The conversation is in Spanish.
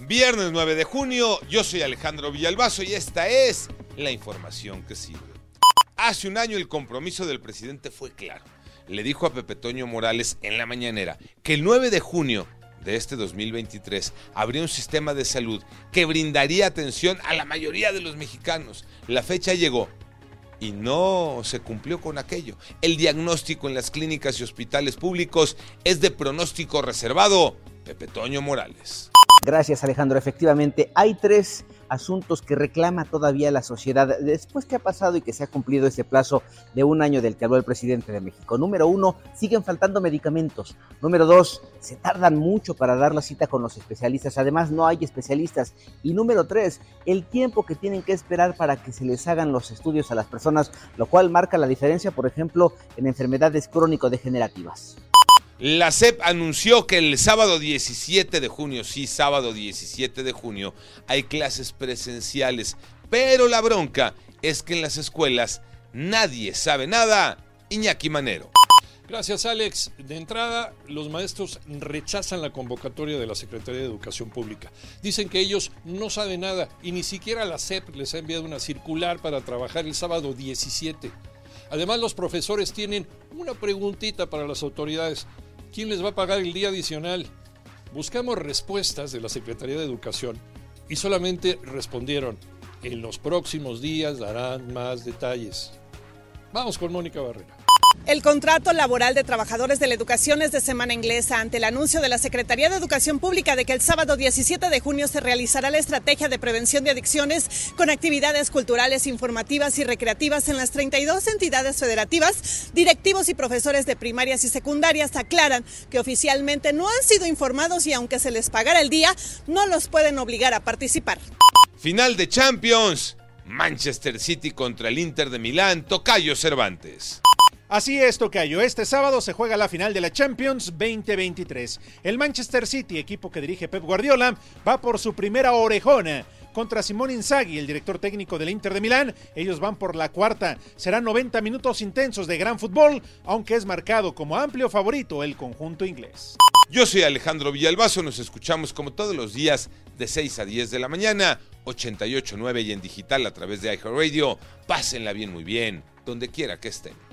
Viernes 9 de junio, yo soy Alejandro Villalbazo y esta es la información que sirve. Hace un año el compromiso del presidente fue claro. Le dijo a Pepe Toño Morales en la mañanera que el 9 de junio de este 2023 habría un sistema de salud que brindaría atención a la mayoría de los mexicanos. La fecha llegó y no se cumplió con aquello. El diagnóstico en las clínicas y hospitales públicos es de pronóstico reservado. Pepe Toño Morales. Gracias Alejandro. Efectivamente, hay tres asuntos que reclama todavía la sociedad después que ha pasado y que se ha cumplido ese plazo de un año del que habló el presidente de México. Número uno, siguen faltando medicamentos. Número dos, se tardan mucho para dar la cita con los especialistas. Además, no hay especialistas. Y número tres, el tiempo que tienen que esperar para que se les hagan los estudios a las personas, lo cual marca la diferencia, por ejemplo, en enfermedades crónico-degenerativas. La CEP anunció que el sábado 17 de junio, sí, sábado 17 de junio, hay clases presenciales, pero la bronca es que en las escuelas nadie sabe nada. Iñaki Manero. Gracias, Alex. De entrada, los maestros rechazan la convocatoria de la Secretaría de Educación Pública. Dicen que ellos no saben nada y ni siquiera la CEP les ha enviado una circular para trabajar el sábado 17. Además, los profesores tienen una preguntita para las autoridades. ¿Quién les va a pagar el día adicional? Buscamos respuestas de la Secretaría de Educación y solamente respondieron, en los próximos días darán más detalles. Vamos con Mónica Barrera. El contrato laboral de trabajadores de la educación es de semana inglesa ante el anuncio de la Secretaría de Educación Pública de que el sábado 17 de junio se realizará la estrategia de prevención de adicciones con actividades culturales, informativas y recreativas en las 32 entidades federativas. Directivos y profesores de primarias y secundarias aclaran que oficialmente no han sido informados y aunque se les pagara el día, no los pueden obligar a participar. Final de Champions. Manchester City contra el Inter de Milán. Tocayo Cervantes. Así es, Tocayo. Este sábado se juega la final de la Champions 2023. El Manchester City, equipo que dirige Pep Guardiola, va por su primera orejona contra Simón Inzaghi, el director técnico del Inter de Milán. Ellos van por la cuarta. Serán 90 minutos intensos de gran fútbol, aunque es marcado como amplio favorito el conjunto inglés. Yo soy Alejandro Villalbazo, nos escuchamos como todos los días de 6 a 10 de la mañana, 88.9 y en digital a través de iHeartRadio. Pásenla bien, muy bien, donde quiera que estén.